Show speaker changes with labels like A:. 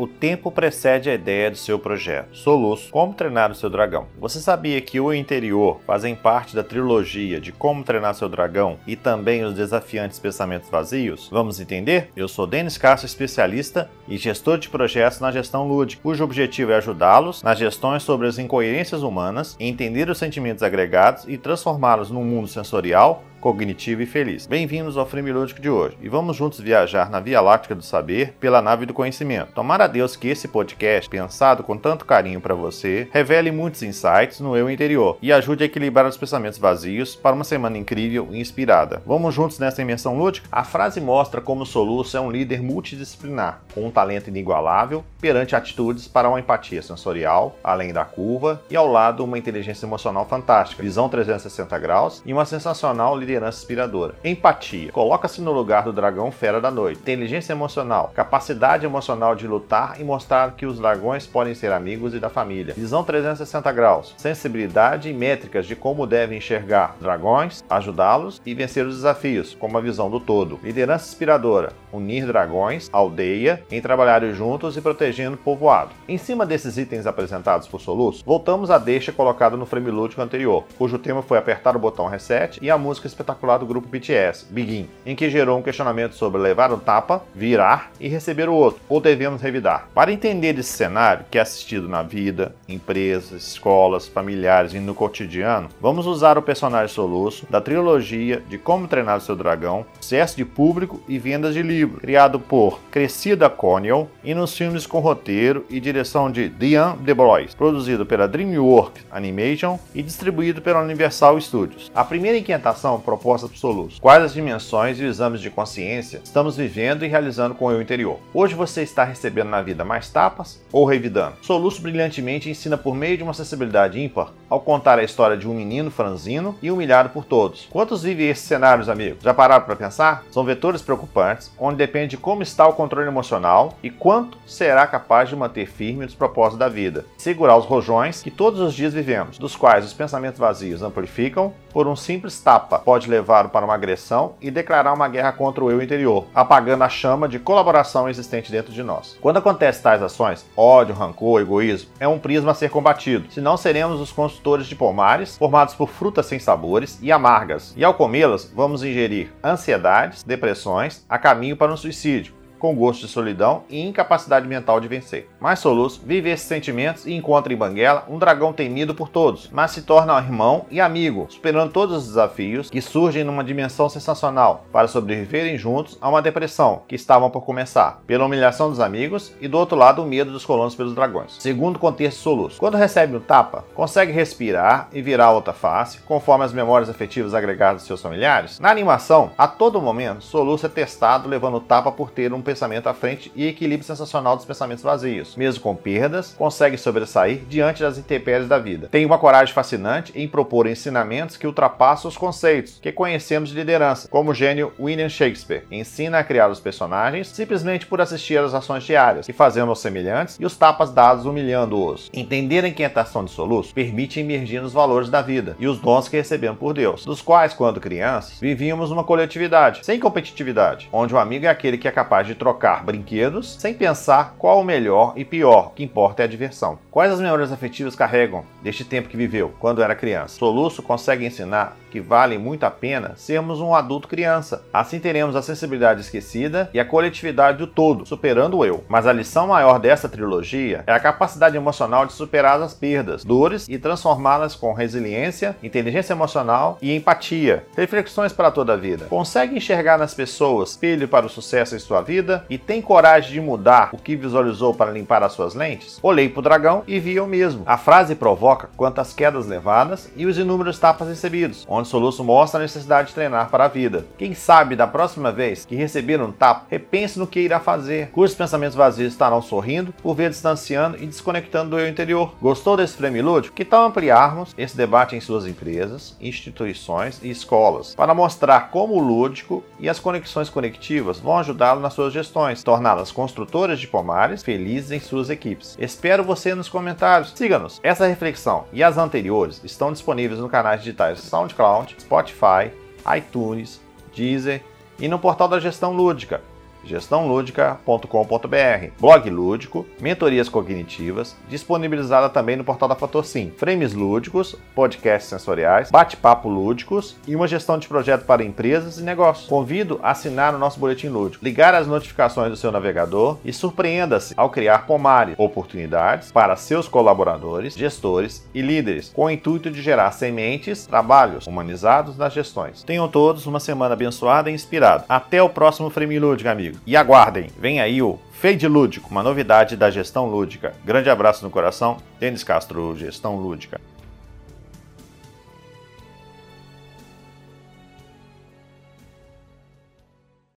A: O tempo precede a ideia do seu projeto. Soluço: Como treinar o seu dragão. Você sabia que o interior fazem parte da trilogia de Como treinar seu dragão e também os desafiantes pensamentos vazios? Vamos entender? Eu sou Denis Castro, especialista e gestor de projetos na gestão lúdica, cujo objetivo é ajudá-los nas gestões sobre as incoerências humanas, entender os sentimentos agregados e transformá-los num mundo sensorial cognitivo e feliz. Bem-vindos ao Frame Lúdico de hoje e vamos juntos viajar na Via Láctea do Saber pela nave do conhecimento. Tomara a Deus que esse podcast, pensado com tanto carinho para você, revele muitos insights no eu interior e ajude a equilibrar os pensamentos vazios para uma semana incrível e inspirada. Vamos juntos nessa imersão lúdica? A frase mostra como o Soluço é um líder multidisciplinar, com um talento inigualável perante atitudes para uma empatia sensorial, além da curva, e ao lado uma inteligência emocional fantástica, visão 360 graus e uma sensacional liderança liderança inspiradora. Empatia. Coloca-se no lugar do dragão fera da noite. Inteligência emocional. Capacidade emocional de lutar e mostrar que os dragões podem ser amigos e da família. Visão 360 graus. Sensibilidade e métricas de como devem enxergar dragões, ajudá-los e vencer os desafios, como a visão do todo. Liderança inspiradora. Unir dragões, aldeia, em trabalharem juntos e protegendo o povoado. Em cima desses itens apresentados por Soluço, voltamos à deixa colocada no frame lúdico anterior, cujo tema foi apertar o botão reset e a música espetacular do grupo BTS, Begin, em que gerou um questionamento sobre levar um tapa, virar e receber o outro, ou devemos revidar. Para entender esse cenário, que é assistido na vida, empresas, escolas, familiares e no cotidiano, vamos usar o personagem soluço da trilogia de Como Treinar o Seu Dragão, sucesso de público e vendas de livro, criado por Crescida Coniel e nos filmes com roteiro e direção de Diane DeBrois, produzido pela DreamWorks Animation e distribuído pela Universal Studios. A primeira inquietação proposta por Soluço. Quais as dimensões e os exames de consciência estamos vivendo e realizando com o eu interior? Hoje você está recebendo na vida mais tapas ou revidando? Soluço brilhantemente ensina por meio de uma sensibilidade ímpar ao contar a história de um menino franzino e humilhado por todos. Quantos vivem esses cenários, amigos? Já pararam para pensar? São vetores preocupantes, onde depende de como está o controle emocional e quanto será capaz de manter firme os propósitos da vida. Segurar os rojões que todos os dias vivemos, dos quais os pensamentos vazios amplificam por um simples tapa. Pode levá-lo para uma agressão e declarar uma guerra contra o eu interior, apagando a chama de colaboração existente dentro de nós. Quando acontecem tais ações, ódio, rancor, egoísmo, é um prisma a ser combatido, senão seremos os construtores de pomares formados por frutas sem sabores e amargas, e ao comê-las vamos ingerir ansiedades, depressões, a caminho para um suicídio, com gosto de solidão e incapacidade mental de vencer. Mais Soluço vive esses sentimentos e encontra em Banguela um dragão temido por todos, mas se torna irmão e amigo, superando todos os desafios que surgem numa dimensão sensacional para sobreviverem juntos a uma depressão que estavam por começar, pela humilhação dos amigos e do outro lado o medo dos colonos pelos dragões. Segundo contexto Soluço, quando recebe um tapa, consegue respirar e virar outra face, conforme as memórias afetivas agregadas de seus familiares. Na animação, a todo momento, Soluço é testado levando o tapa por ter um pensamento à frente e equilíbrio sensacional dos pensamentos vazios. Mesmo com perdas, consegue sobressair diante das intempéries da vida. Tem uma coragem fascinante em propor ensinamentos que ultrapassam os conceitos que conhecemos de liderança, como o gênio William Shakespeare. Ensina a criar os personagens simplesmente por assistir às ações diárias, que fazemos semelhantes e os tapas dados humilhando-os. Entender a inquietação de soluço permite emergir nos valores da vida e os dons que recebemos por Deus, dos quais, quando crianças, vivíamos numa coletividade, sem competitividade, onde o amigo é aquele que é capaz de trocar brinquedos sem pensar qual o melhor e pior, o que importa é a diversão. Quais as memórias afetivas carregam deste tempo que viveu, quando era criança? Soluço consegue ensinar que vale muito a pena sermos um adulto criança. Assim teremos a sensibilidade esquecida e a coletividade do todo, superando o eu. Mas a lição maior dessa trilogia é a capacidade emocional de superar as perdas, dores e transformá-las com resiliência, inteligência emocional e empatia. Reflexões para toda a vida. Consegue enxergar nas pessoas espelho para o sucesso em sua vida e tem coragem de mudar o que visualizou para limpar as suas lentes? Olhei para o dragão e vi eu mesmo. A frase provoca quantas quedas levadas e os inúmeros tapas recebidos, onde Soluço mostra a necessidade de treinar para a vida. Quem sabe da próxima vez que receber um tapa, repense no que irá fazer, cujos pensamentos vazios estarão sorrindo por ver distanciando e desconectando do eu interior. Gostou desse prêmio lúdico? Que tal ampliarmos esse debate em suas empresas, instituições e escolas, para mostrar como o lúdico e as conexões conectivas vão ajudá-lo nas suas gestões, torná-las construtoras de pomares felizes em suas equipes. Espero você nos comentários. Siga-nos. Essa reflexão e as anteriores estão disponíveis no canal digitais SoundCloud, Spotify, iTunes, Deezer e no portal da Gestão Lúdica. gestãolúdica.com.br, blog lúdico, mentorias cognitivas, disponibilizada também no portal da Fator Sim, frames lúdicos, podcasts sensoriais, bate-papo lúdicos e uma gestão de projeto para empresas e negócios. Convido a assinar o nosso boletim lúdico, ligar as notificações do seu navegador e surpreenda-se ao criar pomares, oportunidades para seus colaboradores, gestores e líderes, com o intuito de gerar sementes, trabalhos humanizados nas gestões. Tenham todos uma semana abençoada e inspirada. Até o próximo Frame Lúdico, E aguardem, vem aí o Fade Lúdico, uma novidade da gestão lúdica. Grande abraço no coração, Denis Castro, Gestão Lúdica.